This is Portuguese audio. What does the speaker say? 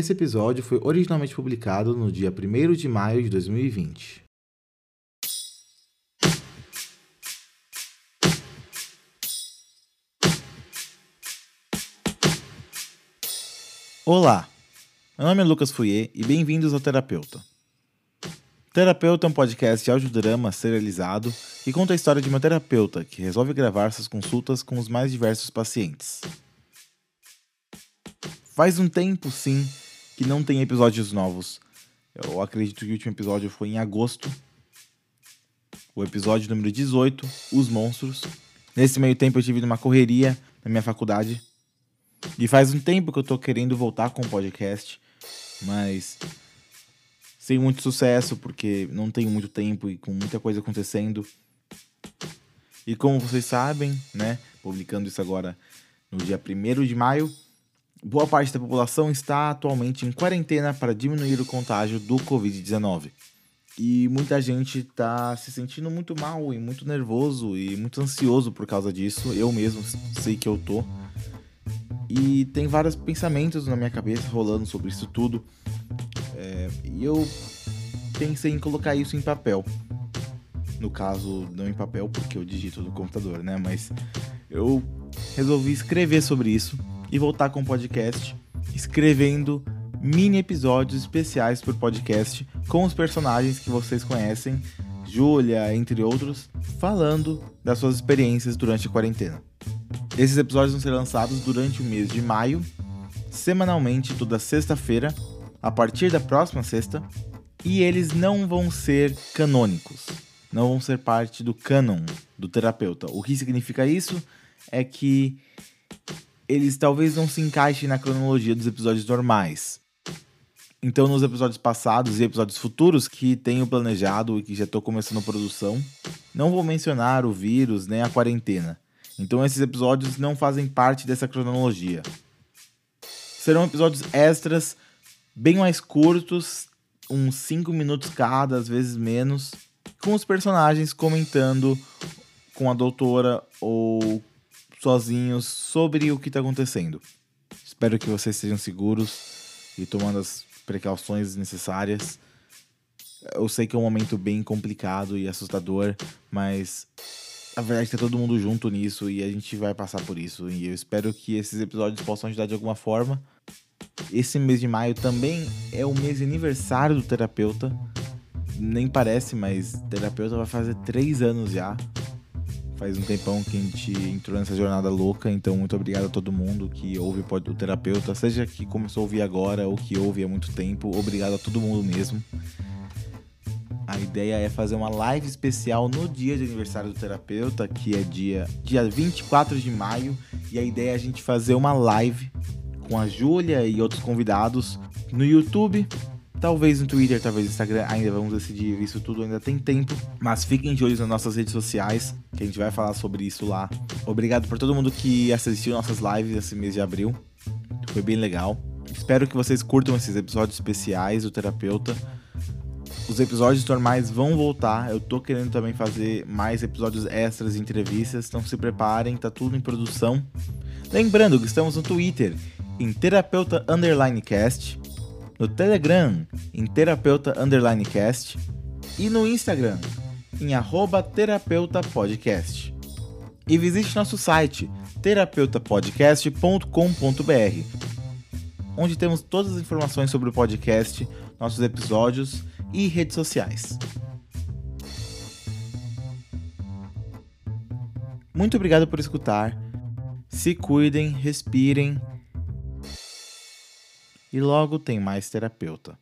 Esse episódio foi originalmente publicado no dia 1 de maio de 2020. Olá, meu nome é Lucas Fouier e bem-vindos ao Terapeuta. Terapeuta é um podcast de audiodrama serializado que conta a história de uma terapeuta que resolve gravar suas consultas com os mais diversos pacientes. Faz um tempo, sim, que não tem episódios novos. Eu acredito que o último episódio foi em agosto. O episódio número 18, Os Monstros. Nesse meio tempo eu tive uma correria na minha faculdade. E faz um tempo que eu tô querendo voltar com o podcast, mas sem muito sucesso, porque não tenho muito tempo e com muita coisa acontecendo. E como vocês sabem, né, publicando isso agora no dia 1 de maio, boa parte da população está atualmente em quarentena para diminuir o contágio do Covid-19. E muita gente está se sentindo muito mal e muito nervoso e muito ansioso por causa disso. Eu mesmo sei que eu tô. E tem vários pensamentos na minha cabeça rolando sobre isso tudo. É, e eu pensei em colocar isso em papel. No caso, não em papel porque eu digito no computador, né? Mas eu resolvi escrever sobre isso e voltar com o podcast, escrevendo mini episódios especiais por podcast com os personagens que vocês conhecem, Júlia, entre outros, falando das suas experiências durante a quarentena. Esses episódios vão ser lançados durante o mês de maio, semanalmente toda sexta-feira, a partir da próxima sexta, e eles não vão ser canônicos, não vão ser parte do canon do terapeuta. O que significa isso é que eles talvez não se encaixem na cronologia dos episódios normais. Então, nos episódios passados e episódios futuros que tenho planejado e que já estou começando produção, não vou mencionar o vírus nem a quarentena. Então, esses episódios não fazem parte dessa cronologia. Serão episódios extras, bem mais curtos, uns 5 minutos cada, às vezes menos, com os personagens comentando com a doutora ou sozinhos sobre o que está acontecendo. Espero que vocês estejam seguros e tomando as precauções necessárias. Eu sei que é um momento bem complicado e assustador, mas a verdade é que tá todo mundo junto nisso e a gente vai passar por isso. E eu espero que esses episódios possam ajudar de alguma forma. Esse mês de maio também é o mês de aniversário do terapeuta. Nem parece, mas terapeuta vai fazer três anos já. Faz um tempão que a gente entrou nessa jornada louca, então muito obrigado a todo mundo que ouve o terapeuta, seja que começou a ouvir agora ou que ouve há muito tempo. Obrigado a todo mundo mesmo. A ideia é fazer uma live especial no dia de aniversário do terapeuta, que é dia, dia 24 de maio. E a ideia é a gente fazer uma live com a Júlia e outros convidados no YouTube Talvez no Twitter, talvez no Instagram, ainda vamos decidir. Isso tudo ainda tem tempo. Mas fiquem de olho nas nossas redes sociais, que a gente vai falar sobre isso lá. Obrigado por todo mundo que assistiu nossas lives esse mês de abril. Foi bem legal. Espero que vocês curtam esses episódios especiais do terapeuta. Os episódios normais vão voltar. Eu tô querendo também fazer mais episódios extras e entrevistas. Então se preparem, tá tudo em produção. Lembrando que estamos no Twitter, em terapeuta underline cast no Telegram em terapeuta underline cast e no Instagram em arroba terapeuta podcast. E visite nosso site terapeutapodcast.com.br, onde temos todas as informações sobre o podcast, nossos episódios e redes sociais. Muito obrigado por escutar. Se cuidem, respirem e logo tem mais terapeuta.